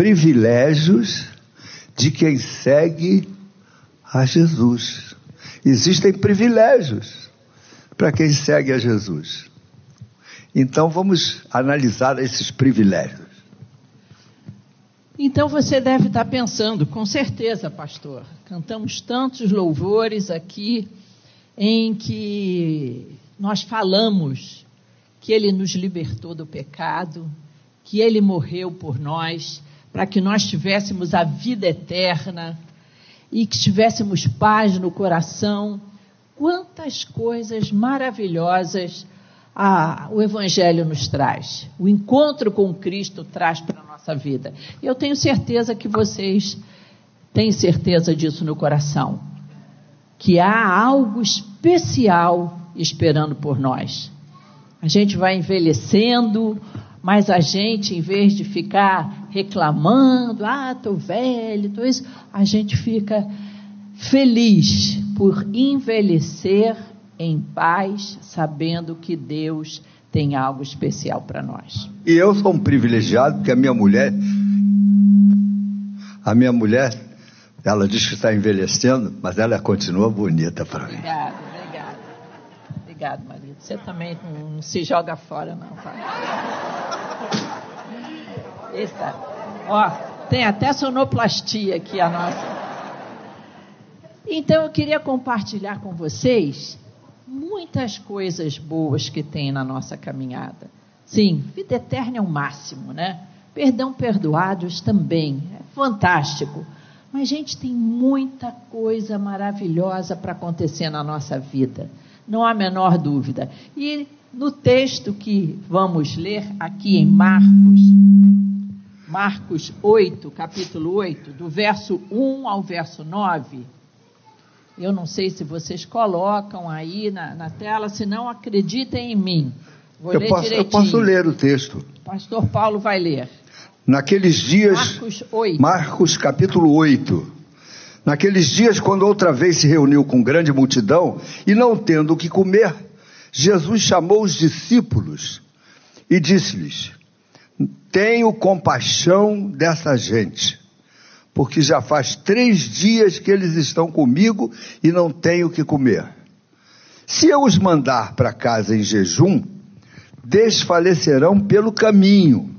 privilégios de quem segue a Jesus. Existem privilégios para quem segue a Jesus. Então vamos analisar esses privilégios. Então você deve estar pensando, com certeza, pastor. Cantamos tantos louvores aqui em que nós falamos que ele nos libertou do pecado, que ele morreu por nós, para que nós tivéssemos a vida eterna e que tivéssemos paz no coração. Quantas coisas maravilhosas a, o Evangelho nos traz, o encontro com Cristo traz para a nossa vida. Eu tenho certeza que vocês têm certeza disso no coração, que há algo especial esperando por nós. A gente vai envelhecendo, mas a gente, em vez de ficar reclamando, ah, estou velho, tô isso, a gente fica feliz por envelhecer em paz, sabendo que Deus tem algo especial para nós. E eu sou um privilegiado porque a minha mulher, a minha mulher, ela diz que está envelhecendo, mas ela continua bonita para mim. Obrigada, obrigada. Obrigado, marido. Você também não, se joga fora, não, tá? Ó, tem até sonoplastia aqui a nossa. Então eu queria compartilhar com vocês muitas coisas boas que tem na nossa caminhada. Sim, vida eterna é o máximo, né? Perdão perdoados também, é fantástico. Mas, gente, tem muita coisa maravilhosa para acontecer na nossa vida, não há a menor dúvida. E no texto que vamos ler aqui em Marcos, Marcos 8, capítulo 8, do verso 1 ao verso 9 eu não sei se vocês colocam aí na, na tela, se não acreditem em mim. Vou eu, ler posso, direitinho. eu posso ler o texto. Pastor Paulo vai ler. Naqueles dias. Marcos 8. Marcos capítulo 8. Naqueles dias, quando outra vez se reuniu com grande multidão e não tendo o que comer, Jesus chamou os discípulos e disse-lhes: Tenho compaixão dessa gente porque já faz três dias que eles estão comigo e não tenho o que comer. Se eu os mandar para casa em jejum, desfalecerão pelo caminho,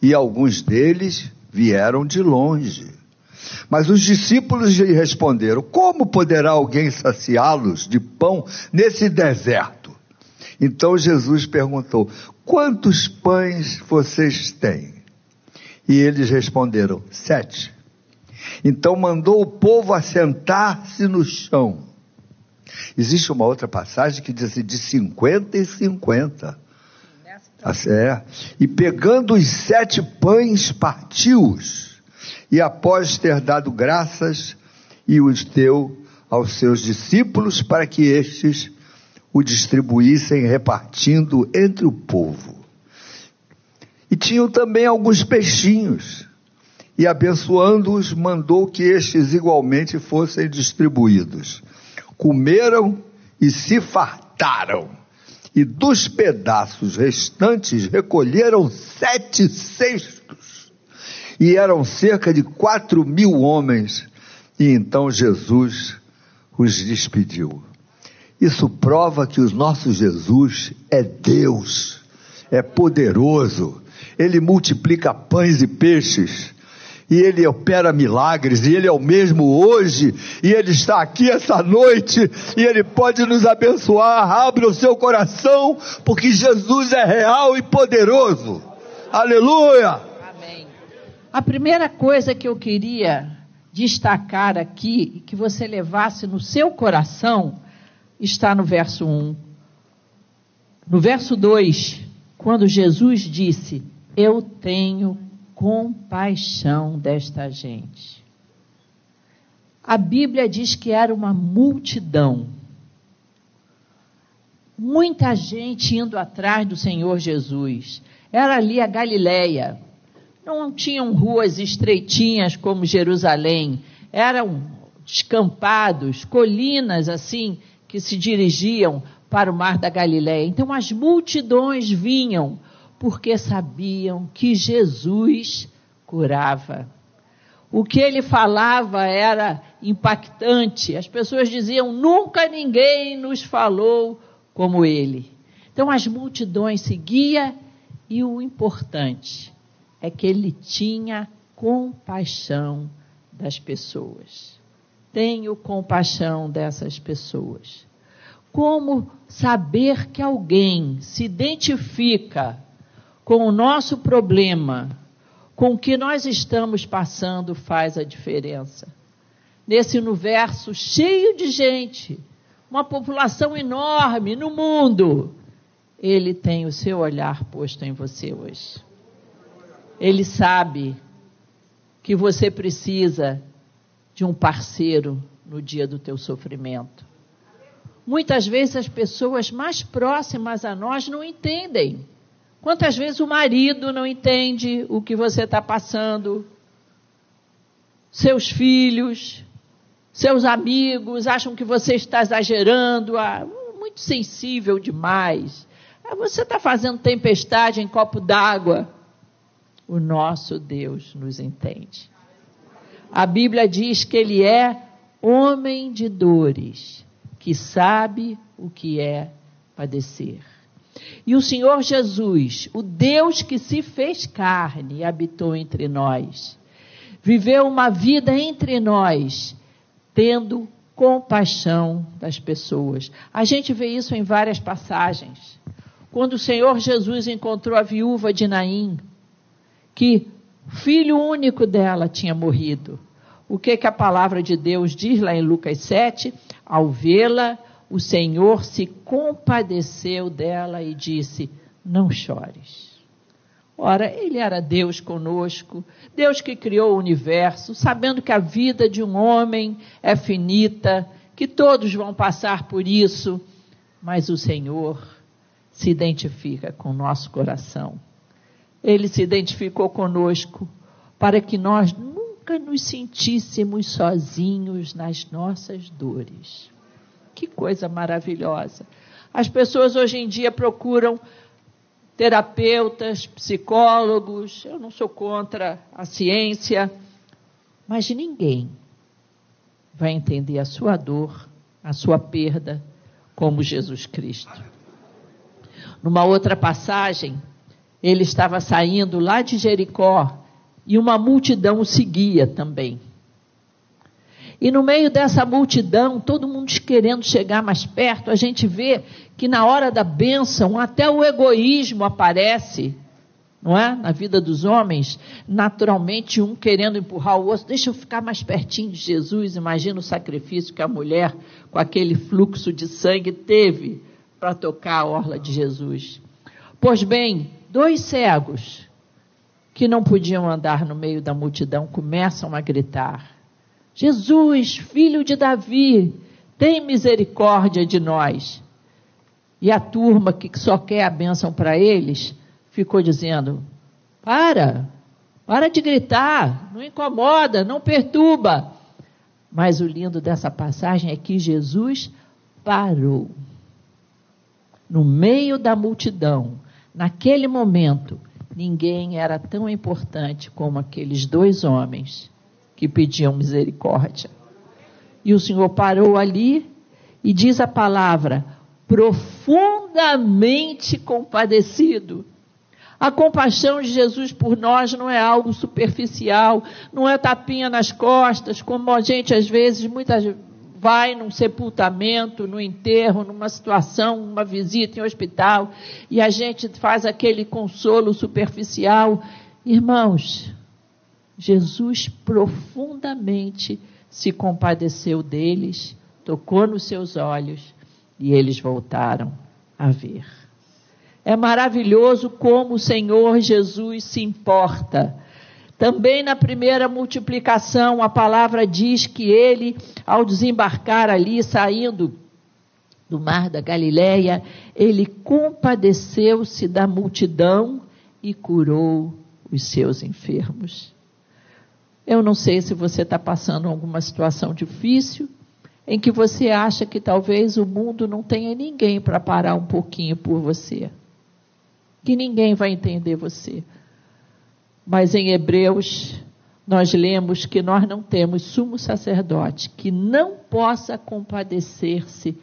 e alguns deles vieram de longe. Mas os discípulos lhe responderam: Como poderá alguém saciá-los de pão nesse deserto? Então Jesus perguntou: Quantos pães vocês têm? E eles responderam: Sete. Então mandou o povo assentar-se no chão. Existe uma outra passagem que diz assim, de 50 e 50. É. E pegando os sete pães, partiu-os. E após ter dado graças, e os deu aos seus discípulos para que estes o distribuíssem repartindo entre o povo. E tinham também alguns peixinhos e abençoando-os, mandou que estes igualmente fossem distribuídos. Comeram e se fartaram, e dos pedaços restantes recolheram sete cestos, e eram cerca de quatro mil homens, e então Jesus os despediu. Isso prova que o nosso Jesus é Deus, é poderoso, ele multiplica pães e peixes e Ele opera milagres, e Ele é o mesmo hoje, e Ele está aqui essa noite, e Ele pode nos abençoar. Abre o seu coração, porque Jesus é real e poderoso. Aleluia! Amém. A primeira coisa que eu queria destacar aqui, que você levasse no seu coração, está no verso 1. No verso 2, quando Jesus disse: Eu tenho compaixão desta gente. A Bíblia diz que era uma multidão. Muita gente indo atrás do Senhor Jesus. Era ali a Galileia. Não tinham ruas estreitinhas como Jerusalém. Eram descampados, colinas assim, que se dirigiam para o mar da Galileia. Então as multidões vinham porque sabiam que Jesus curava. O que ele falava era impactante. As pessoas diziam: nunca ninguém nos falou como ele. Então as multidões seguiam e o importante é que ele tinha compaixão das pessoas. Tenho compaixão dessas pessoas. Como saber que alguém se identifica com o nosso problema, com o que nós estamos passando, faz a diferença. Nesse universo cheio de gente, uma população enorme no mundo, ele tem o seu olhar posto em você hoje. Ele sabe que você precisa de um parceiro no dia do teu sofrimento. Muitas vezes as pessoas mais próximas a nós não entendem. Quantas vezes o marido não entende o que você está passando? Seus filhos, seus amigos acham que você está exagerando, ah, muito sensível demais. Ah, você está fazendo tempestade em copo d'água o nosso Deus nos entende. A Bíblia diz que ele é homem de dores, que sabe o que é padecer. E o Senhor Jesus, o Deus que se fez carne e habitou entre nós, viveu uma vida entre nós, tendo compaixão das pessoas. A gente vê isso em várias passagens. Quando o Senhor Jesus encontrou a viúva de Naim, que filho único dela tinha morrido. O que, que a palavra de Deus diz lá em Lucas 7? Ao vê-la, o Senhor se compadeceu dela e disse: Não chores. Ora, ele era Deus conosco, Deus que criou o universo, sabendo que a vida de um homem é finita, que todos vão passar por isso, mas o Senhor se identifica com o nosso coração ele se identificou conosco para que nós nunca nos sentíssemos sozinhos nas nossas dores. Que coisa maravilhosa. As pessoas hoje em dia procuram terapeutas, psicólogos, eu não sou contra a ciência, mas ninguém vai entender a sua dor, a sua perda, como Jesus Cristo. Numa outra passagem, ele estava saindo lá de Jericó e uma multidão o seguia também. E no meio dessa multidão, todo mundo querendo chegar mais perto, a gente vê que na hora da bênção até o egoísmo aparece, não é? Na vida dos homens, naturalmente um querendo empurrar o outro, deixa eu ficar mais pertinho de Jesus. Imagina o sacrifício que a mulher, com aquele fluxo de sangue, teve para tocar a orla de Jesus. Pois bem, Dois cegos que não podiam andar no meio da multidão começam a gritar: Jesus, filho de Davi, tem misericórdia de nós. E a turma que só quer a bênção para eles ficou dizendo: Para, para de gritar, não incomoda, não perturba. Mas o lindo dessa passagem é que Jesus parou. No meio da multidão, Naquele momento, ninguém era tão importante como aqueles dois homens que pediam misericórdia. E o Senhor parou ali e diz a palavra: profundamente compadecido. A compaixão de Jesus por nós não é algo superficial, não é tapinha nas costas, como a gente às vezes, muitas vai num sepultamento, no enterro, numa situação, uma visita em hospital, e a gente faz aquele consolo superficial. Irmãos, Jesus profundamente se compadeceu deles, tocou nos seus olhos e eles voltaram a ver. É maravilhoso como o Senhor Jesus se importa também na primeira multiplicação, a palavra diz que ele, ao desembarcar ali, saindo do mar da Galileia, ele compadeceu-se da multidão e curou os seus enfermos. Eu não sei se você está passando alguma situação difícil, em que você acha que talvez o mundo não tenha ninguém para parar um pouquinho por você, que ninguém vai entender você. Mas em Hebreus, nós lemos que nós não temos sumo sacerdote que não possa compadecer-se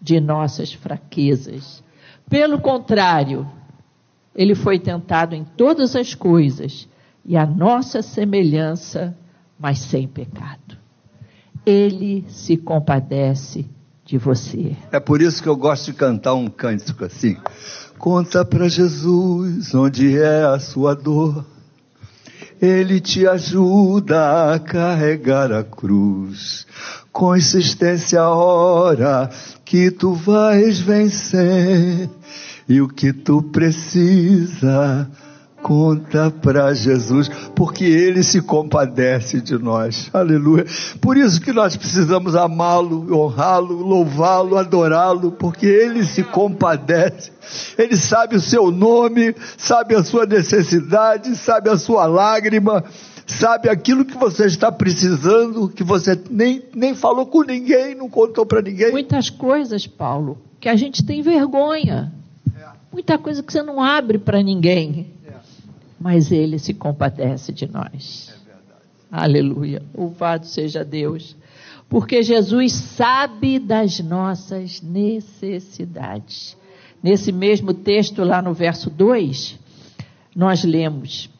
de nossas fraquezas. Pelo contrário, ele foi tentado em todas as coisas e a nossa semelhança, mas sem pecado. Ele se compadece de você. É por isso que eu gosto de cantar um cântico assim. Conta para Jesus onde é a sua dor. Ele te ajuda a carregar a cruz. Consistência a hora que tu vais vencer. E o que tu precisa Conta para Jesus, porque Ele se compadece de nós. Aleluia. Por isso que nós precisamos amá-lo, honrá-lo, louvá-lo, adorá-lo, porque Ele se compadece. Ele sabe o seu nome, sabe a sua necessidade, sabe a sua lágrima, sabe aquilo que você está precisando, que você nem, nem falou com ninguém, não contou para ninguém. Muitas coisas, Paulo, que a gente tem vergonha. Muita coisa que você não abre para ninguém mas ele se compadece de nós. É Aleluia. Louvado seja Deus. Porque Jesus sabe das nossas necessidades. Nesse mesmo texto, lá no verso 2, nós lemos: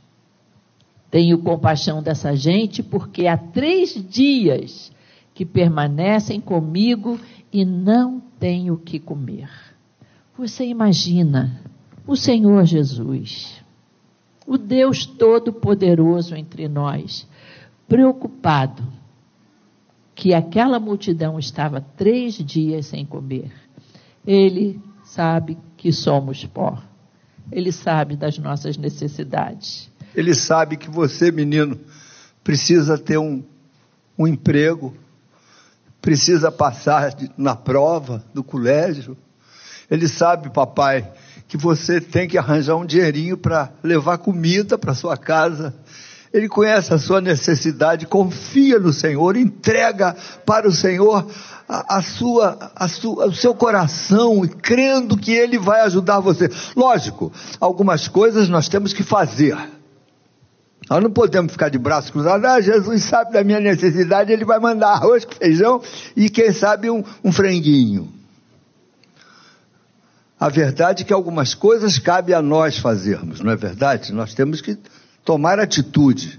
Tenho compaixão dessa gente, porque há três dias que permanecem comigo e não tenho o que comer. Você imagina o Senhor Jesus o Deus Todo-Poderoso entre nós, preocupado que aquela multidão estava três dias sem comer. Ele sabe que somos pó. Ele sabe das nossas necessidades. Ele sabe que você, menino, precisa ter um, um emprego, precisa passar na prova do colégio. Ele sabe, papai, que você tem que arranjar um dinheirinho para levar comida para sua casa. Ele conhece a sua necessidade, confia no Senhor, entrega para o Senhor a, a, sua, a sua, o seu coração, crendo que Ele vai ajudar você. Lógico, algumas coisas nós temos que fazer. Nós não podemos ficar de braços cruzados. Ah, Jesus sabe da minha necessidade, Ele vai mandar arroz feijão e quem sabe um, um franguinho. A verdade é que algumas coisas cabe a nós fazermos, não é verdade? Nós temos que tomar atitude.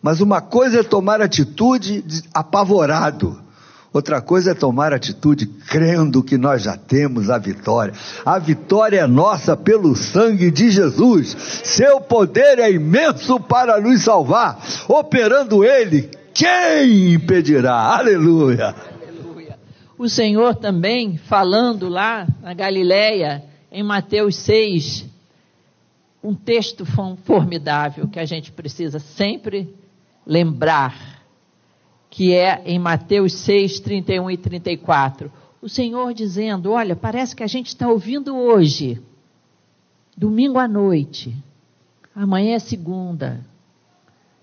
Mas uma coisa é tomar atitude apavorado. Outra coisa é tomar atitude crendo que nós já temos a vitória. A vitória é nossa pelo sangue de Jesus. Seu poder é imenso para nos salvar. Operando Ele, quem impedirá? Aleluia o Senhor também falando lá na Galileia, em Mateus 6, um texto formidável que a gente precisa sempre lembrar, que é em Mateus 6, 31 e 34. O Senhor dizendo: Olha, parece que a gente está ouvindo hoje, domingo à noite, amanhã é segunda,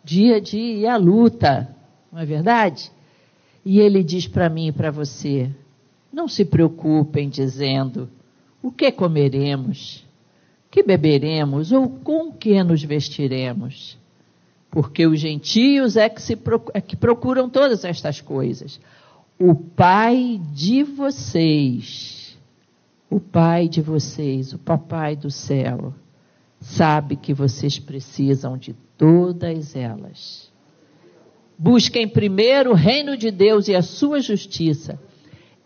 dia de ir à luta, não é verdade? E ele diz para mim e para você: não se preocupem dizendo o que comeremos, que beberemos ou com que nos vestiremos. Porque os gentios é que, se, é que procuram todas estas coisas. O Pai de vocês, o Pai de vocês, o Papai do céu, sabe que vocês precisam de todas elas. Busquem primeiro o reino de Deus e a sua justiça,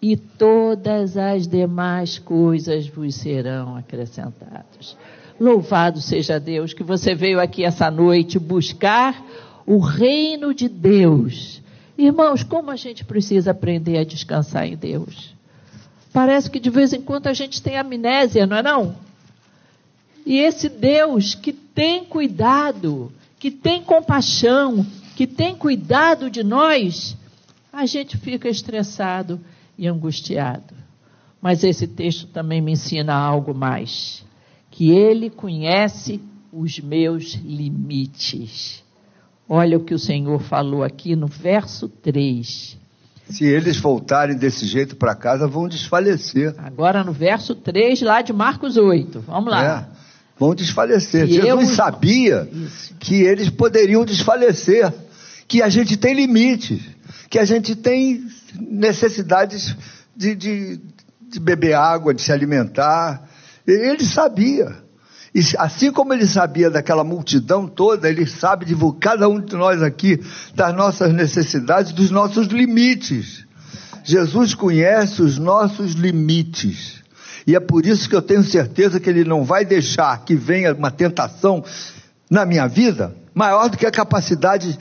e todas as demais coisas vos serão acrescentadas. Louvado seja Deus que você veio aqui essa noite buscar o reino de Deus. Irmãos, como a gente precisa aprender a descansar em Deus? Parece que de vez em quando a gente tem amnésia, não é não? E esse Deus que tem cuidado, que tem compaixão, que tem cuidado de nós, a gente fica estressado e angustiado. Mas esse texto também me ensina algo mais: que ele conhece os meus limites. Olha o que o Senhor falou aqui no verso 3. Se eles voltarem desse jeito para casa, vão desfalecer. Agora no verso 3, lá de Marcos 8. Vamos lá. É. vão desfalecer. Jesus eu- sabia Isso. que eles poderiam desfalecer, que a gente tem limites, que a gente tem necessidades de, de- de beber água, de se alimentar. Ele sabia. E assim como ele sabia daquela multidão toda, ele sabe de cada um de nós aqui, das nossas necessidades, dos nossos limites. Jesus conhece os nossos limites. E é por isso que eu tenho certeza que Ele não vai deixar que venha uma tentação na minha vida maior do que a capacidade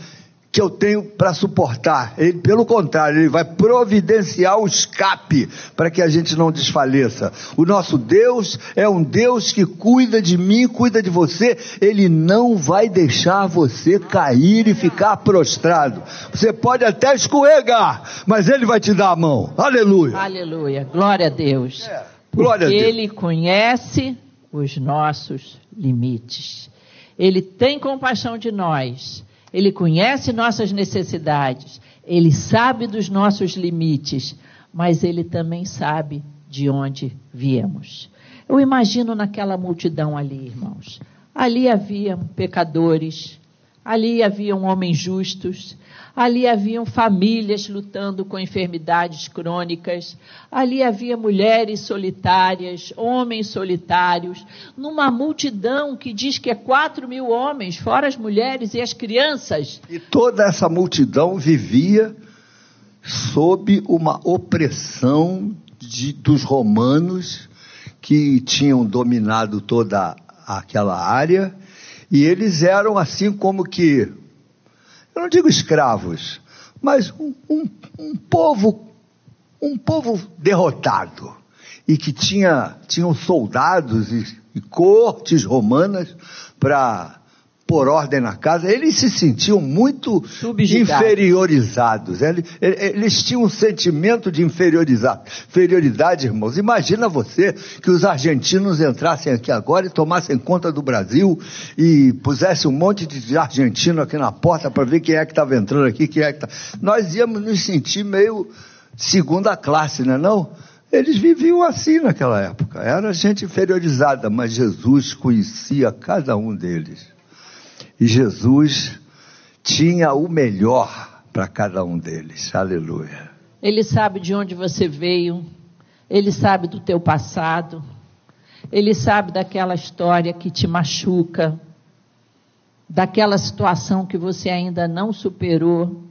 que eu tenho para suportar. Ele, pelo contrário, Ele vai providenciar o escape para que a gente não desfaleça. O nosso Deus é um Deus que cuida de mim, cuida de você. Ele não vai deixar você cair e ficar prostrado. Você pode até escorregar, mas Ele vai te dar a mão. Aleluia. Aleluia. Glória a Deus. É, glória a Porque Deus. Ele conhece os nossos limites. Ele tem compaixão de nós. Ele conhece nossas necessidades. Ele sabe dos nossos limites. Mas ele também sabe de onde viemos. Eu imagino naquela multidão ali, irmãos. Ali haviam pecadores, ali haviam homens justos, ali haviam famílias lutando com enfermidades crônicas, ali havia mulheres solitárias, homens solitários, numa multidão que diz que é quatro mil homens, fora as mulheres e as crianças. E toda essa multidão vivia sob uma opressão de- dos romanos que tinham dominado toda aquela área e eles eram assim como que, eu não digo escravos, mas um, um- um povo, um povo derrotado. E que tinha tinham soldados e, e cortes romanas para pôr ordem na casa, eles se sentiam muito Subjugados. inferiorizados. Eles, eles tinham um sentimento de inferioriza- inferioridade, irmãos. Imagina você que os argentinos entrassem aqui agora e tomassem conta do Brasil e pusessem um monte de argentino aqui na porta para ver quem é que estava entrando aqui, quem é que tá... Nós íamos nos sentir meio segunda classe, não é não? Eles viviam assim naquela época. Era gente inferiorizada, mas Jesus conhecia cada um deles. E Jesus tinha o melhor para cada um deles. Aleluia. Ele sabe de onde você veio, ele sabe do teu passado, ele sabe daquela história que te machuca, daquela situação que você ainda não superou,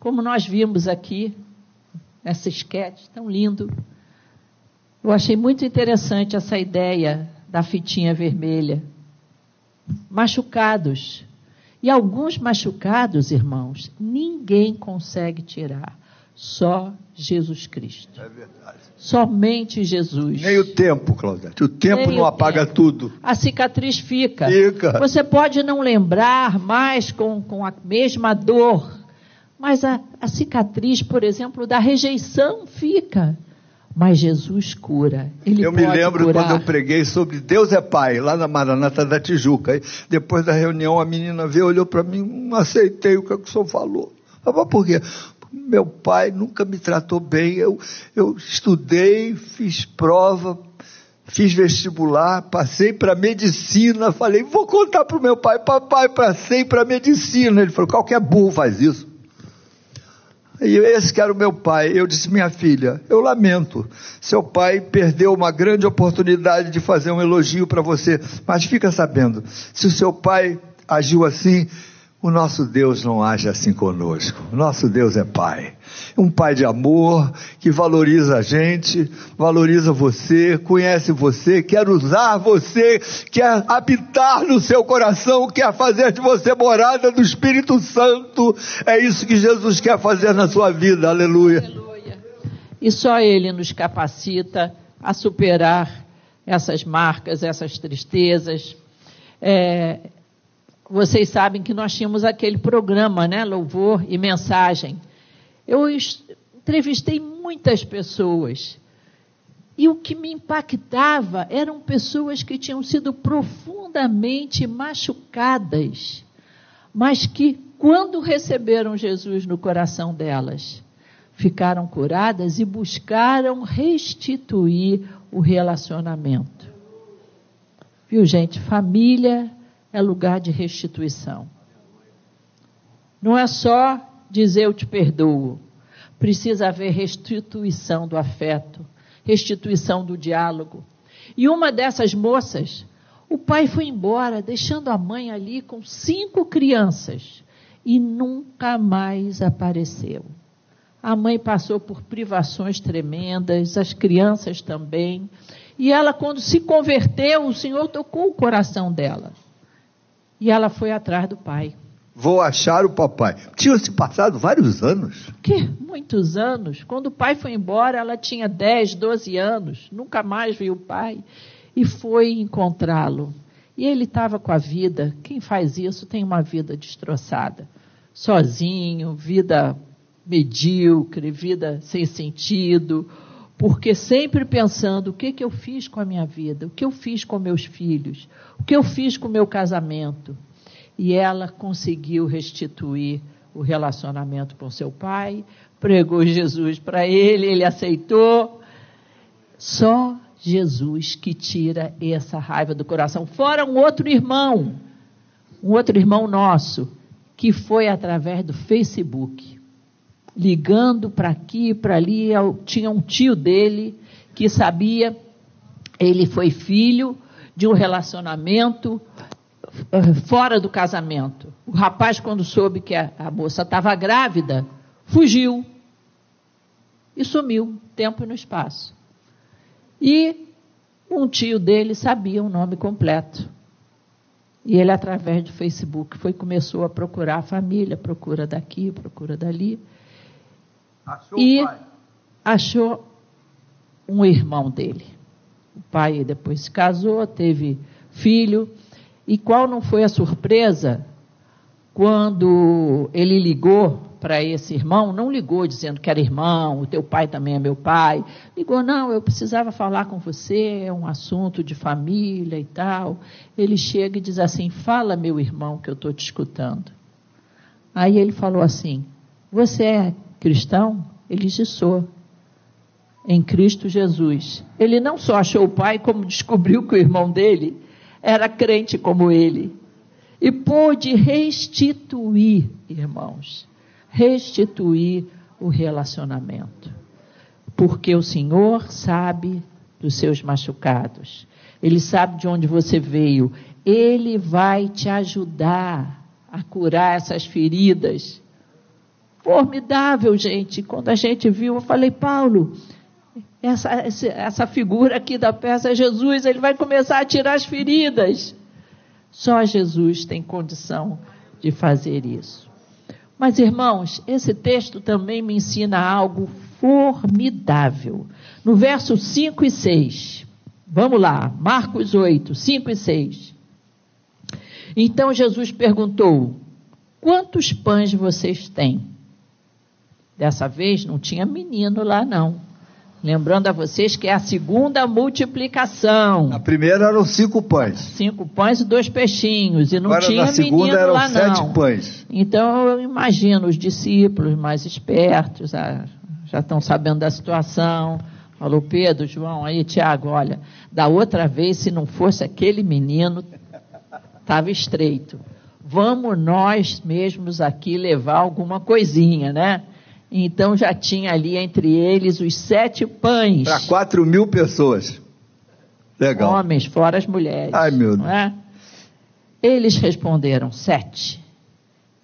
como nós vimos aqui nessa esquete tão lindo. Eu achei muito interessante essa ideia da fitinha vermelha. Machucados. E alguns machucados, irmãos, ninguém consegue tirar. Só Jesus Cristo. É verdade. Somente Jesus. Nem o tempo, Claudete. O tempo Nem não o apaga tempo. tudo. A cicatriz fica. Fica. Você pode não lembrar mais com, com a mesma dor, mas a, a cicatriz, por exemplo, da rejeição fica. Mas Jesus cura. Ele eu me lembro curar. quando eu preguei sobre Deus é Pai, lá na Maranata da Tijuca. Depois da reunião, a menina veio, olhou para mim, não aceitei o que, é que o senhor falou. Eu falei, por quê? Meu pai nunca me tratou bem. Eu, eu estudei, fiz prova, fiz vestibular, passei para medicina. Falei, vou contar para o meu pai, papai, passei para medicina. Ele falou, qualquer burro faz isso. E esse que era o meu pai. Eu disse, minha filha, eu lamento. Seu pai perdeu uma grande oportunidade de fazer um elogio para você. Mas fica sabendo, se o seu pai agiu assim, o nosso Deus não age assim conosco. O nosso Deus é pai. Um pai de amor, que valoriza a gente, valoriza você, conhece você, quer usar você, quer habitar no seu coração, quer fazer de você morada do Espírito Santo. É isso que Jesus quer fazer na sua vida. Aleluia. Aleluia. E só Ele nos capacita a superar essas marcas, essas tristezas. É, vocês sabem que nós tínhamos aquele programa, né? Louvor e mensagem. Eu entrevistei muitas pessoas. E o que me impactava eram pessoas que tinham sido profundamente machucadas, mas que, quando receberam Jesus no coração delas, ficaram curadas e buscaram restituir o relacionamento. Viu, gente? Família é lugar de restituição. Não é só dizer eu te perdoo. Precisa haver restituição do afeto, restituição do diálogo. E uma dessas moças, o pai foi embora, deixando a mãe ali com cinco crianças e nunca mais apareceu. A mãe passou por privações tremendas, as crianças também. E ela, quando se converteu, o Senhor tocou o coração dela. E ela foi atrás do pai. Vou achar o papai. Tinha se passado vários anos. Que? Muitos anos. Quando o pai foi embora, ela tinha 10, 12 anos. Nunca mais viu o pai. E foi encontrá-lo. E ele estava com a vida. Quem faz isso tem uma vida destroçada. Sozinho, vida medíocre, vida sem sentido porque sempre pensando o que, que eu fiz com a minha vida, o que eu fiz com meus filhos, o que eu fiz com o meu casamento. E ela conseguiu restituir o relacionamento com seu pai, pregou Jesus para ele, ele aceitou. Só Jesus que tira essa raiva do coração. Fora um outro irmão, um outro irmão nosso, que foi através do Facebook ligando para aqui para ali. Tinha um tio dele que sabia, ele foi filho de um relacionamento eh, fora do casamento. O rapaz, quando soube que a, a moça estava grávida, fugiu e sumiu, tempo e no espaço. E um tio dele sabia o nome completo. E ele, através do Facebook, foi começou a procurar a família, procura daqui, procura dali. Achou e achou um irmão dele. O pai depois se casou, teve filho. E qual não foi a surpresa quando ele ligou para esse irmão? Não ligou dizendo que era irmão, o teu pai também é meu pai. Ligou, não, eu precisava falar com você, é um assunto de família e tal. Ele chega e diz assim: Fala, meu irmão, que eu estou te escutando. Aí ele falou assim: Você é cristão? Ele disse: Sou. Em Cristo Jesus. Ele não só achou o pai, como descobriu que o irmão dele era crente como ele. E pôde restituir, irmãos, restituir o relacionamento. Porque o Senhor sabe dos seus machucados. Ele sabe de onde você veio. Ele vai te ajudar a curar essas feridas formidável, gente. Quando a gente viu, eu falei, Paulo, essa, essa figura aqui da peça é Jesus, ele vai começar a tirar as feridas. Só Jesus tem condição de fazer isso. Mas, irmãos, esse texto também me ensina algo formidável. No verso 5 e 6. Vamos lá, Marcos 8, 5 e 6. Então Jesus perguntou: Quantos pães vocês têm? Dessa vez não tinha menino lá, não. Lembrando a vocês que é a segunda multiplicação. A primeira eram cinco pães. Cinco pães e dois peixinhos. E não Agora, tinha na segunda menino eram lá, sete não. pães. Então eu imagino os discípulos mais espertos, ah, já estão sabendo da situação. Falou, Pedro, João, aí, Tiago, olha, da outra vez, se não fosse aquele menino, estava estreito. Vamos nós mesmos aqui levar alguma coisinha, né? Então já tinha ali entre eles os sete pães. Para quatro mil pessoas. Legal. Homens, fora as mulheres. Ai, meu Deus. É? Eles responderam sete.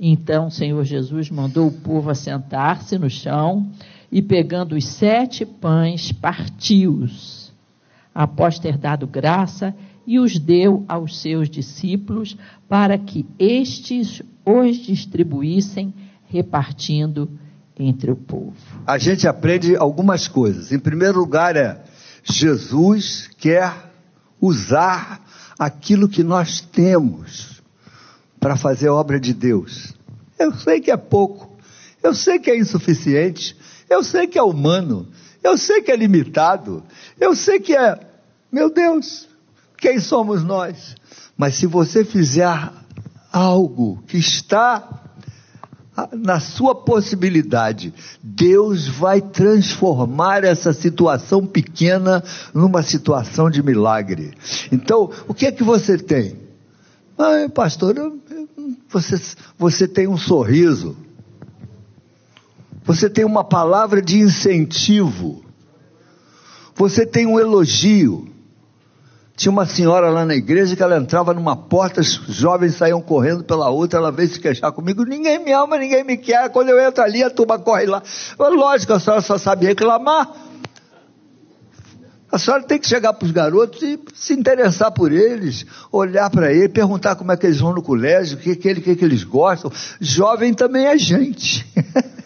Então o Senhor Jesus mandou o povo assentar-se no chão e, pegando os sete pães, partiu-os, após ter dado graça, e os deu aos seus discípulos para que estes os distribuíssem, repartindo entre o povo. A gente aprende algumas coisas. Em primeiro lugar, é Jesus quer usar aquilo que nós temos para fazer a obra de Deus. Eu sei que é pouco, eu sei que é insuficiente, eu sei que é humano, eu sei que é limitado, eu sei que é, meu Deus, quem somos nós? Mas se você fizer algo que está na sua possibilidade, Deus vai transformar essa situação pequena numa situação de milagre. Então, o que é que você tem? Ah, pastor, você, você tem um sorriso, você tem uma palavra de incentivo, você tem um elogio, tinha uma senhora lá na igreja que ela entrava numa porta, os jovens saíam correndo pela outra, ela veio se queixar comigo, ninguém me ama, ninguém me quer, quando eu entro ali a turma corre lá. Lógico, a senhora só sabe reclamar. A senhora tem que chegar para os garotos e se interessar por eles, olhar para eles, perguntar como é que eles vão no colégio, o que, que, que, que eles gostam. Jovem também é gente.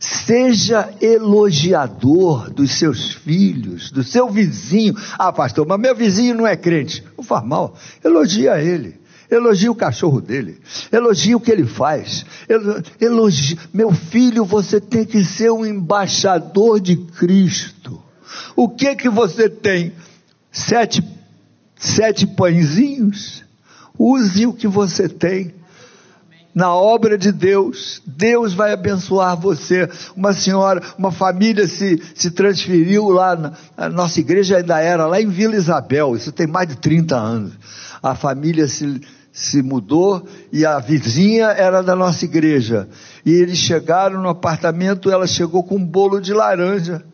Seja elogiador dos seus filhos, do seu vizinho. Ah, pastor, mas meu vizinho não é crente. Não faz mal. Elogia ele. Elogia o cachorro dele. Elogia o que ele faz. Elogia. Meu filho, você tem que ser um embaixador de Cristo. O que que você tem? Sete, sete pãezinhos? Use o que você tem na obra de Deus, Deus vai abençoar você. Uma senhora, uma família se, se transferiu lá, na, a nossa igreja ainda era lá em Vila Isabel, isso tem mais de 30 anos. A família se, se mudou e a vizinha era da nossa igreja. E eles chegaram no apartamento, ela chegou com um bolo de laranja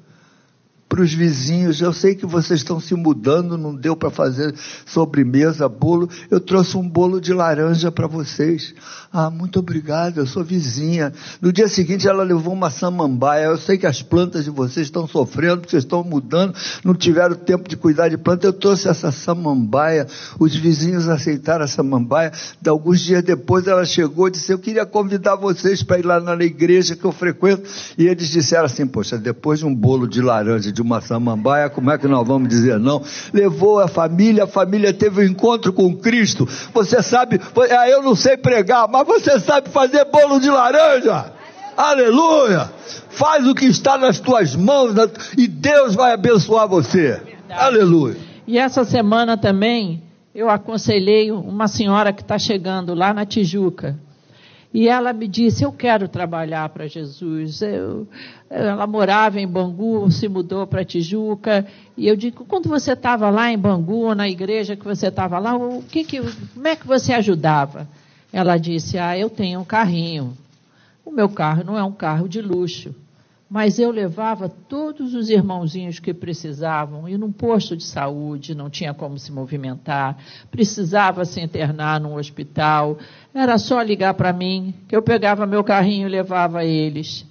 para os vizinhos. Eu sei que vocês estão se mudando, não deu para fazer sobremesa, bolo. Eu trouxe um bolo de laranja para vocês. Ah, muito obrigado, eu sou vizinha. No dia seguinte ela levou uma samambaia. Eu sei que as plantas de vocês estão sofrendo, vocês estão mudando, não tiveram tempo de cuidar de planta. Eu trouxe essa samambaia. Os vizinhos aceitaram a samambaia. De alguns dias depois ela chegou e disse: Eu queria convidar vocês para ir lá na igreja que eu frequento. E eles disseram assim: Poxa, depois de um bolo de laranja, de uma samambaia, como é que nós vamos dizer não? Levou a família, a família teve um encontro com Cristo. Você sabe, ah, eu não sei pregar, mas você sabe fazer bolo de laranja. Aleluia! Faz o que está nas tuas mãos e Deus vai abençoar você. Verdade. Aleluia. E essa semana também eu aconselhei uma senhora que está chegando lá na Tijuca. E ela me disse: Eu quero trabalhar para Jesus. Eu, ela morava em Bangu, se mudou para Tijuca. E eu digo: Quando você estava lá em Bangu, na igreja que você estava lá, o que que, como é que você ajudava? Ela disse: Ah, eu tenho um carrinho. O meu carro não é um carro de luxo mas eu levava todos os irmãozinhos que precisavam ir num posto de saúde, não tinha como se movimentar, precisava se internar num hospital, era só ligar para mim, que eu pegava meu carrinho e levava eles.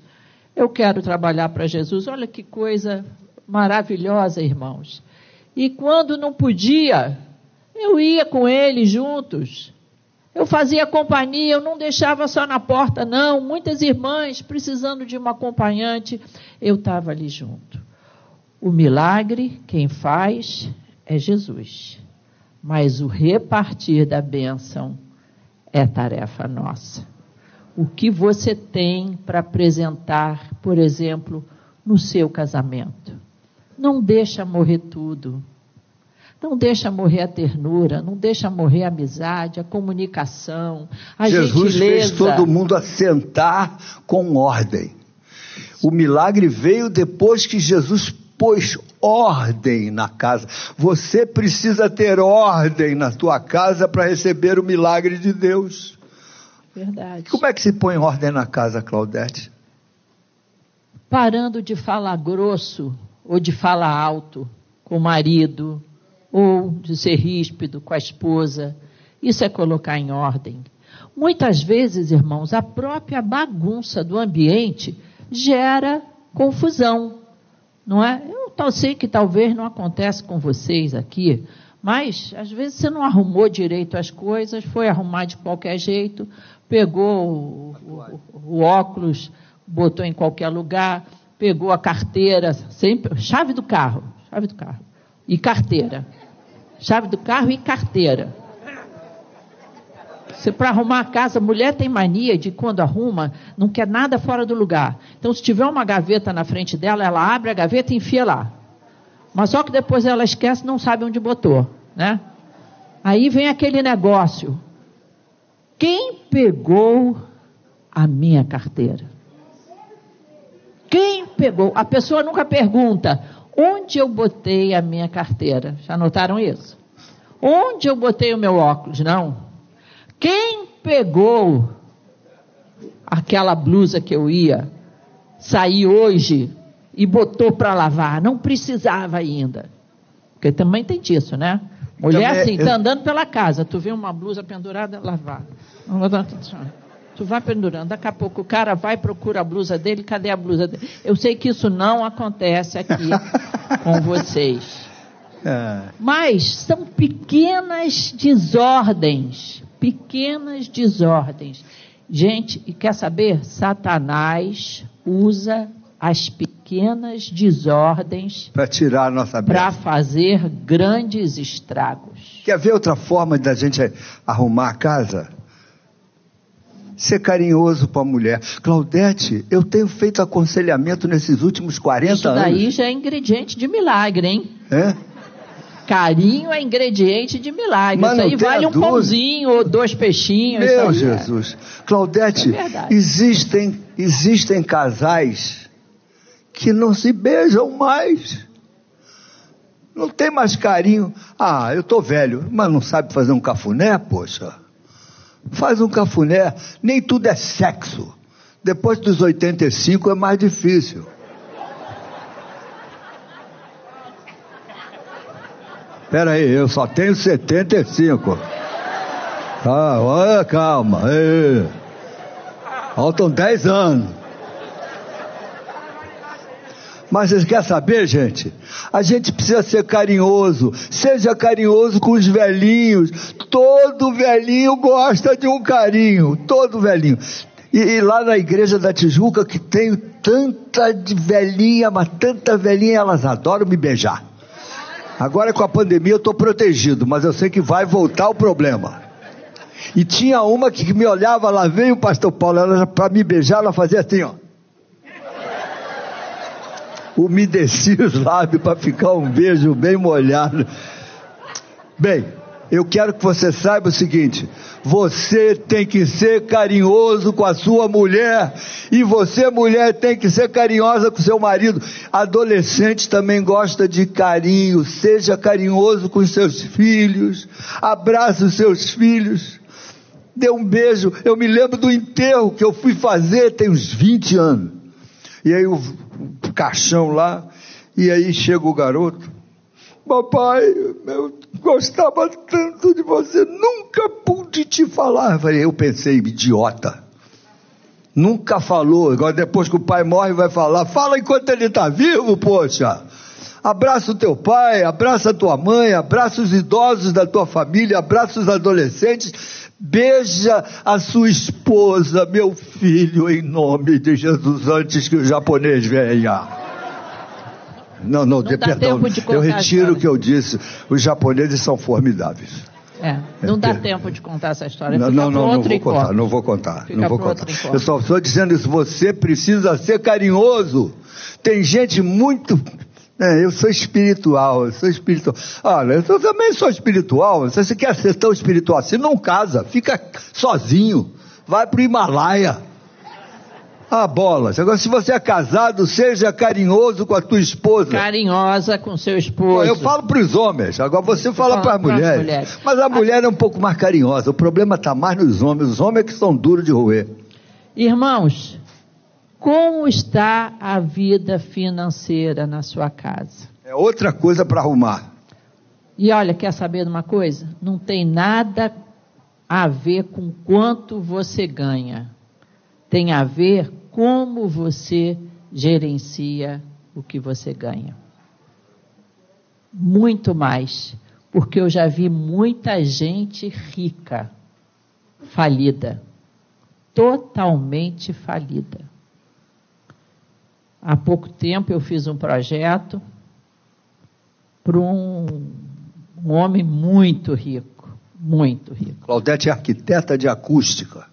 Eu quero trabalhar para Jesus. Olha que coisa maravilhosa, irmãos. E quando não podia, eu ia com eles juntos. Eu fazia companhia, eu não deixava só na porta, não. Muitas irmãs precisando de uma acompanhante, eu estava ali junto. O milagre, quem faz é Jesus. Mas o repartir da bênção é tarefa nossa. O que você tem para apresentar, por exemplo, no seu casamento? Não deixa morrer tudo. Não deixa morrer a ternura, não deixa morrer a amizade, a comunicação, a Jesus gentileza. fez todo mundo assentar com ordem. O milagre veio depois que Jesus pôs ordem na casa. Você precisa ter ordem na tua casa para receber o milagre de Deus. Verdade. Como é que se põe ordem na casa, Claudete? Parando de falar grosso ou de falar alto com o marido, ou de ser ríspido com a esposa. Isso é colocar em ordem. Muitas vezes, irmãos, a própria bagunça do ambiente gera confusão, não é? Eu sei que talvez não aconteça com vocês aqui, mas às vezes você não arrumou direito as coisas, foi arrumar de qualquer jeito, pegou o, o, o óculos, botou em qualquer lugar, pegou a carteira, sempre chave do carro, chave do carro e carteira chave do carro e carteira. Para arrumar a casa, mulher tem mania de quando arruma, não quer nada fora do lugar. Então, se tiver uma gaveta na frente dela, ela abre a gaveta e enfia lá. Mas só que depois ela esquece, não sabe onde botou, né? Aí vem aquele negócio. Quem pegou a minha carteira. Quem pegou? A pessoa nunca pergunta onde eu botei a minha carteira. Já notaram isso? Onde eu botei o meu óculos? Não. Quem pegou aquela blusa que eu ia sair hoje e botou para lavar? Não precisava ainda. Porque também tem disso, né? Mulher também, assim, tá eu... andando pela casa, tu vê uma blusa pendurada, lavar. Tu vai pendurando, daqui a pouco o cara vai procura a blusa dele, cadê a blusa dele? Eu sei que isso não acontece aqui com vocês. É. Mas são pequenas desordens, pequenas desordens. Gente, e quer saber? Satanás usa as pequenas desordens para tirar a nossa para fazer grandes estragos. Quer ver outra forma da gente arrumar a casa? Ser carinhoso com a mulher. Claudete, eu tenho feito aconselhamento nesses últimos 40 Isso anos. Isso daí já é ingrediente de milagre, hein? É? Carinho é ingrediente de milagre. Mas Isso aí vale um pãozinho ou dois peixinhos. Meu é. Jesus. É. Claudete, é existem, existem casais que não se beijam mais. Não tem mais carinho. Ah, eu estou velho, mas não sabe fazer um cafuné, poxa. Faz um cafuné. Nem tudo é sexo. Depois dos 85 é mais difícil. Espera aí, eu só tenho 75. Ah, olha, calma. Aí. Faltam 10 anos. Mas vocês querem saber, gente? A gente precisa ser carinhoso. Seja carinhoso com os velhinhos. Todo velhinho gosta de um carinho. Todo velhinho. E, e lá na igreja da Tijuca, que tem tanta de velhinha, mas tanta velhinha, elas adoram me beijar. Agora com a pandemia eu estou protegido, mas eu sei que vai voltar o problema. E tinha uma que me olhava, lá veio o pastor Paulo, ela para me beijar, ela fazia assim, ó. Umedecia os lábios para ficar um beijo bem molhado. Bem, eu quero que você saiba o seguinte: você tem que ser carinhoso com a sua mulher, e você, mulher, tem que ser carinhosa com seu marido. Adolescente também gosta de carinho, seja carinhoso com seus filhos, abraça os seus filhos, dê um beijo. Eu me lembro do enterro que eu fui fazer tem uns 20 anos. E aí o caixão lá, e aí chega o garoto. Papai, eu gostava tanto de você, nunca pude te falar. Eu, falei, eu pensei, idiota. Nunca falou, agora depois que o pai morre vai falar, fala enquanto ele está vivo, poxa. Abraça o teu pai, abraça a tua mãe, abraça os idosos da tua família, abraça os adolescentes, beija a sua esposa, meu filho, em nome de Jesus, antes que o japonês venha. Não, não, não de, perdão. eu retiro o que eu disse. Os japoneses são formidáveis. É, não é, dá tempo de contar essa história. Não, não, não, não vou contar, não vou contar, Fica não vou contar. Eu só estou dizendo isso. Você precisa ser carinhoso. Tem gente muito é, eu sou espiritual, eu sou espiritual. Olha, eu também sou espiritual. Se você quer ser tão espiritual assim, não casa, fica sozinho. Vai para o Himalaia. Ah, bolas. Agora, se você é casado, seja carinhoso com a tua esposa. Carinhosa com seu esposo. Eu falo para os homens, agora você fala para as mulheres. mulheres. Mas a mulher é um pouco mais carinhosa. O problema está mais nos homens. Os homens é que são duros de roer. Irmãos, como está a vida financeira na sua casa? É outra coisa para arrumar. E olha, quer saber de uma coisa? Não tem nada a ver com quanto você ganha. Tem a ver como você gerencia o que você ganha. Muito mais, porque eu já vi muita gente rica falida, totalmente falida. Há pouco tempo eu fiz um projeto para um, um homem muito rico, muito rico. Claudete é arquiteta de acústica.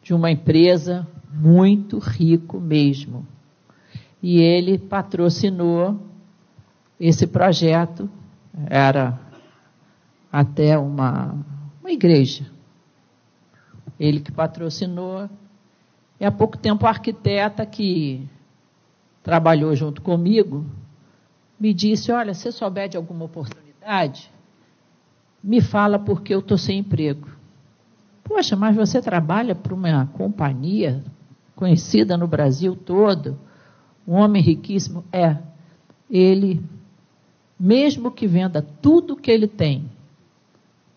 De uma empresa muito rico mesmo. E ele patrocinou esse projeto, era até uma, uma igreja. Ele que patrocinou, E há pouco tempo a arquiteta que trabalhou junto comigo me disse: Olha, se souber de alguma oportunidade, me fala porque eu estou sem emprego. Poxa, mas você trabalha para uma companhia conhecida no Brasil todo, um homem riquíssimo? É. Ele, mesmo que venda tudo que ele tem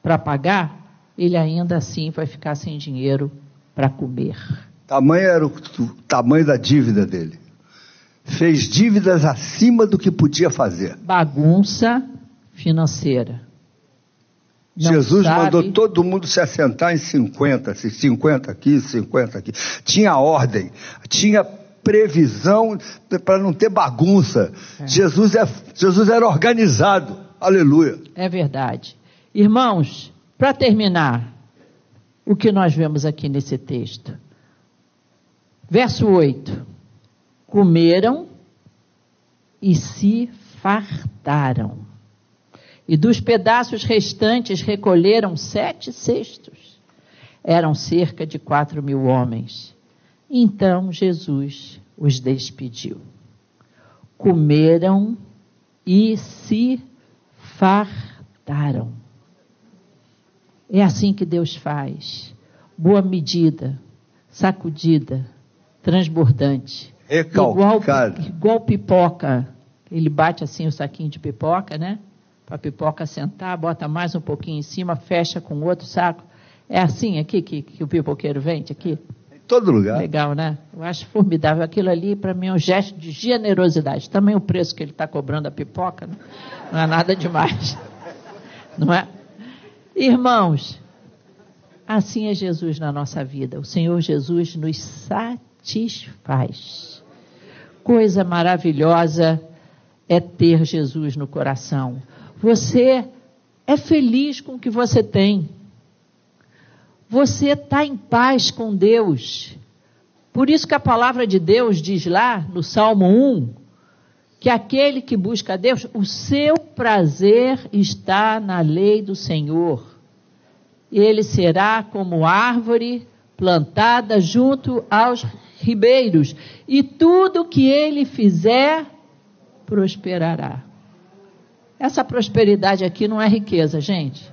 para pagar, ele ainda assim vai ficar sem dinheiro para comer. Tamanho era o tamanho da dívida dele. Fez dívidas acima do que podia fazer. Bagunça financeira. Não Jesus sabe... mandou todo mundo se assentar em 50, 50 aqui, 50 aqui. Tinha ordem, tinha previsão para não ter bagunça. É. Jesus, é, Jesus era organizado. Aleluia. É verdade. Irmãos, para terminar, o que nós vemos aqui nesse texto. Verso 8: Comeram e se fartaram e dos pedaços restantes recolheram sete cestos. Eram cerca de quatro mil homens. Então Jesus os despediu. Comeram e se fartaram. É assim que Deus faz. Boa medida, sacudida, transbordante. Igual, igual pipoca. Ele bate assim o saquinho de pipoca, né? Para a pipoca sentar, bota mais um pouquinho em cima, fecha com outro saco. É assim aqui que, que o pipoqueiro vende aqui? Em todo lugar. Legal, né? Eu acho formidável. Aquilo ali, para mim, é um gesto de generosidade. Também o preço que ele está cobrando a pipoca não, não é nada demais. Não é? Irmãos, assim é Jesus na nossa vida. O Senhor Jesus nos satisfaz. Coisa maravilhosa é ter Jesus no coração. Você é feliz com o que você tem. Você está em paz com Deus. Por isso que a palavra de Deus diz lá no Salmo 1 que aquele que busca a Deus, o seu prazer está na lei do Senhor. Ele será como árvore plantada junto aos ribeiros, e tudo que ele fizer prosperará. Essa prosperidade aqui não é riqueza, gente.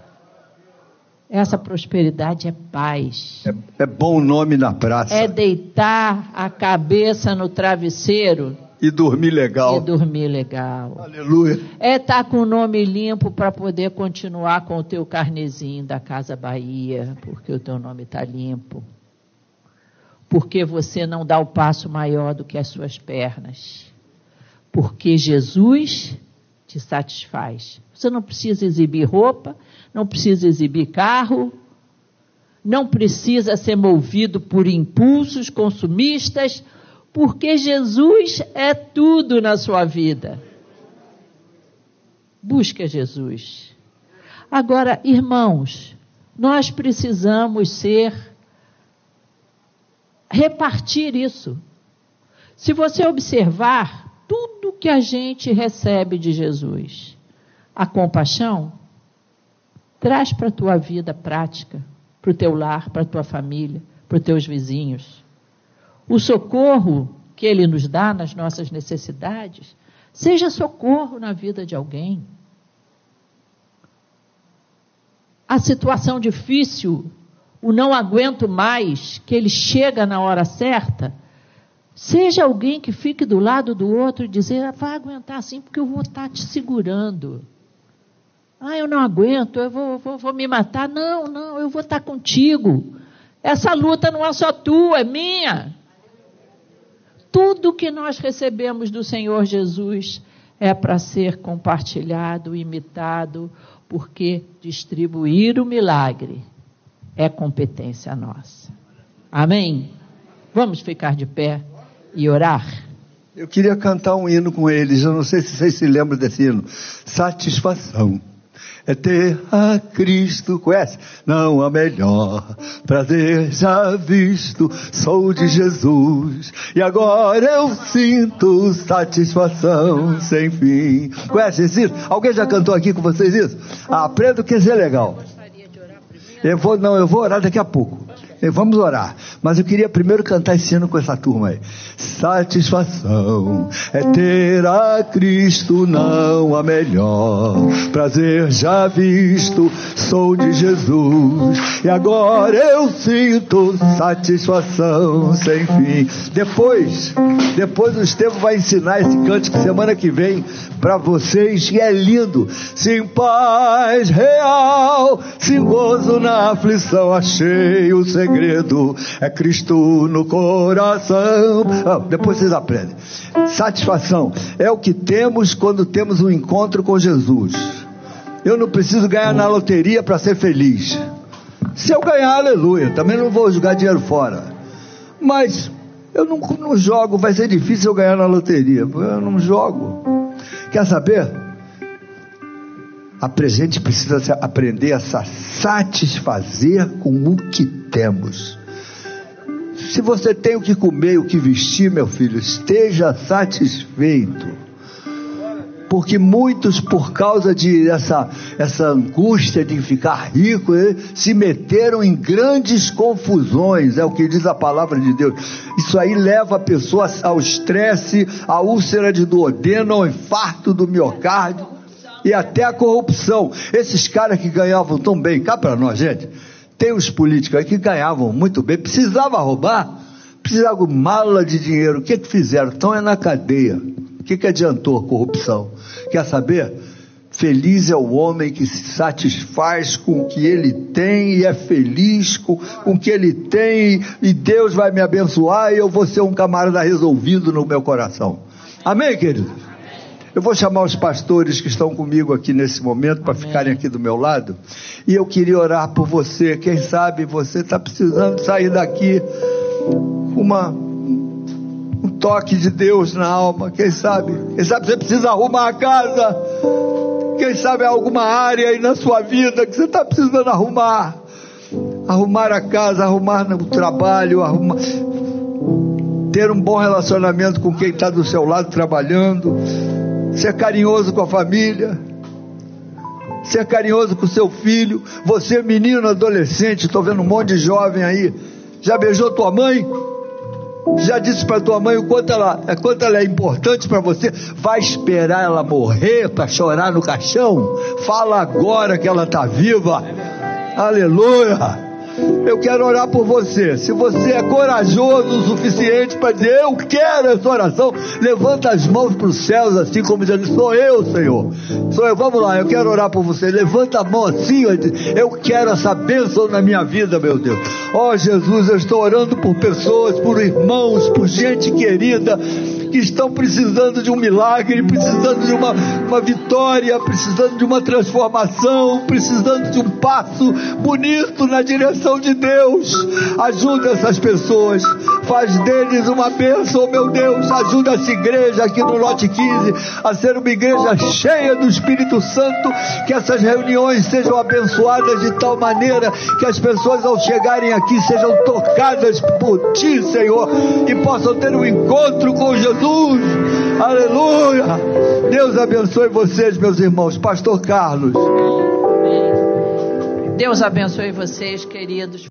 Essa prosperidade é paz. É, é bom nome na praça. É deitar a cabeça no travesseiro. E dormir legal. E dormir legal. Aleluia. É estar tá com o nome limpo para poder continuar com o teu carnezinho da Casa Bahia, porque o teu nome está limpo. Porque você não dá o passo maior do que as suas pernas. Porque Jesus te satisfaz. Você não precisa exibir roupa, não precisa exibir carro, não precisa ser movido por impulsos consumistas, porque Jesus é tudo na sua vida. Busca Jesus. Agora, irmãos, nós precisamos ser repartir isso. Se você observar, tudo que a gente recebe de Jesus. A compaixão, traz para a tua vida prática, para o teu lar, para a tua família, para os teus vizinhos. O socorro que Ele nos dá nas nossas necessidades, seja socorro na vida de alguém. A situação difícil, o não aguento mais, que Ele chega na hora certa, Seja alguém que fique do lado do outro e dizer, ah, vai aguentar assim porque eu vou estar te segurando. Ah, eu não aguento, eu vou, vou, vou me matar. Não, não, eu vou estar contigo. Essa luta não é só tua, é minha. Tudo que nós recebemos do Senhor Jesus é para ser compartilhado, imitado, porque distribuir o milagre é competência nossa. Amém? Vamos ficar de pé e orar? Eu queria cantar um hino com eles, eu não sei se vocês se lembram desse hino. Satisfação é ter a Cristo, conhece? Não há melhor prazer já visto, sou de Jesus, e agora eu sinto satisfação sem fim. Conhece isso? Alguém já cantou aqui com vocês isso? Ah, aprenda que é legal. Eu vou, não, eu vou orar daqui a pouco. Vamos orar. Mas eu queria primeiro cantar esse hino com essa turma aí. Satisfação é ter a Cristo, não a melhor. Prazer já visto, sou de Jesus. E agora eu sinto satisfação sem fim. Depois, depois o Estevam vai ensinar esse cântico semana que vem para vocês. E é lindo. Sim, paz real, sim gozo na aflição. Achei o segredo, é Cristo no coração. Ah, depois vocês aprendem. Satisfação é o que temos quando temos um encontro com Jesus. Eu não preciso ganhar na loteria para ser feliz. Se eu ganhar, aleluia. Também não vou jogar dinheiro fora. Mas eu não, não jogo, vai ser difícil eu ganhar na loteria. Eu não jogo. Quer saber? A gente precisa aprender a se satisfazer com o que temos. Se você tem o que comer o que vestir, meu filho, esteja satisfeito. Porque muitos, por causa de essa, essa angústia de ficar rico, eh, se meteram em grandes confusões, é o que diz a palavra de Deus. Isso aí leva a pessoa ao estresse, à úlcera de duodeno, ao infarto do miocárdio e até a corrupção. Esses caras que ganhavam tão bem, cá para nós, gente tem os políticos aí que ganhavam muito bem, precisava roubar, precisava mala de dinheiro. O que, que fizeram? Então é na cadeia. O que, que adiantou a corrupção? Quer saber? Feliz é o homem que se satisfaz com o que ele tem e é feliz com, com o que ele tem, e Deus vai me abençoar e eu vou ser um camarada resolvido no meu coração. Amém, querido? Eu vou chamar os pastores que estão comigo aqui nesse momento para ficarem aqui do meu lado. E eu queria orar por você. Quem sabe você está precisando sair daqui com uma, um toque de Deus na alma. Quem sabe? Quem sabe você precisa arrumar a casa. Quem sabe há alguma área aí na sua vida que você está precisando arrumar. Arrumar a casa, arrumar o trabalho, arrumar ter um bom relacionamento com quem está do seu lado trabalhando, ser carinhoso com a família, ser carinhoso com seu filho. Você, menino, adolescente, estou vendo um monte de jovem aí. Já beijou tua mãe? Já disse para tua mãe o quanto ela, é, quanto ela é importante para você? Vai esperar ela morrer para chorar no caixão? Fala agora que ela está viva. Aleluia. Eu quero orar por você. Se você é corajoso o suficiente para dizer, eu quero essa oração, levanta as mãos para os céus, assim como dizendo, sou eu, Senhor. Sou eu. Vamos lá, eu quero orar por você. Levanta a mão assim, eu quero essa bênção na minha vida, meu Deus. Ó oh, Jesus, eu estou orando por pessoas, por irmãos, por gente querida que estão precisando de um milagre, precisando de uma, uma vitória, precisando de uma transformação, precisando de um passo bonito na direção de Deus. Ajuda essas pessoas, faz deles uma bênção, meu Deus. Ajuda essa igreja aqui no Lote 15 a ser uma igreja cheia do Espírito Santo, que essas reuniões sejam abençoadas de tal maneira que as pessoas ao chegarem aqui sejam tocadas por Ti, Senhor, e possam ter um encontro com Jesus Jesus. Aleluia. Deus abençoe vocês, meus irmãos. Pastor Carlos. Deus abençoe vocês, queridos.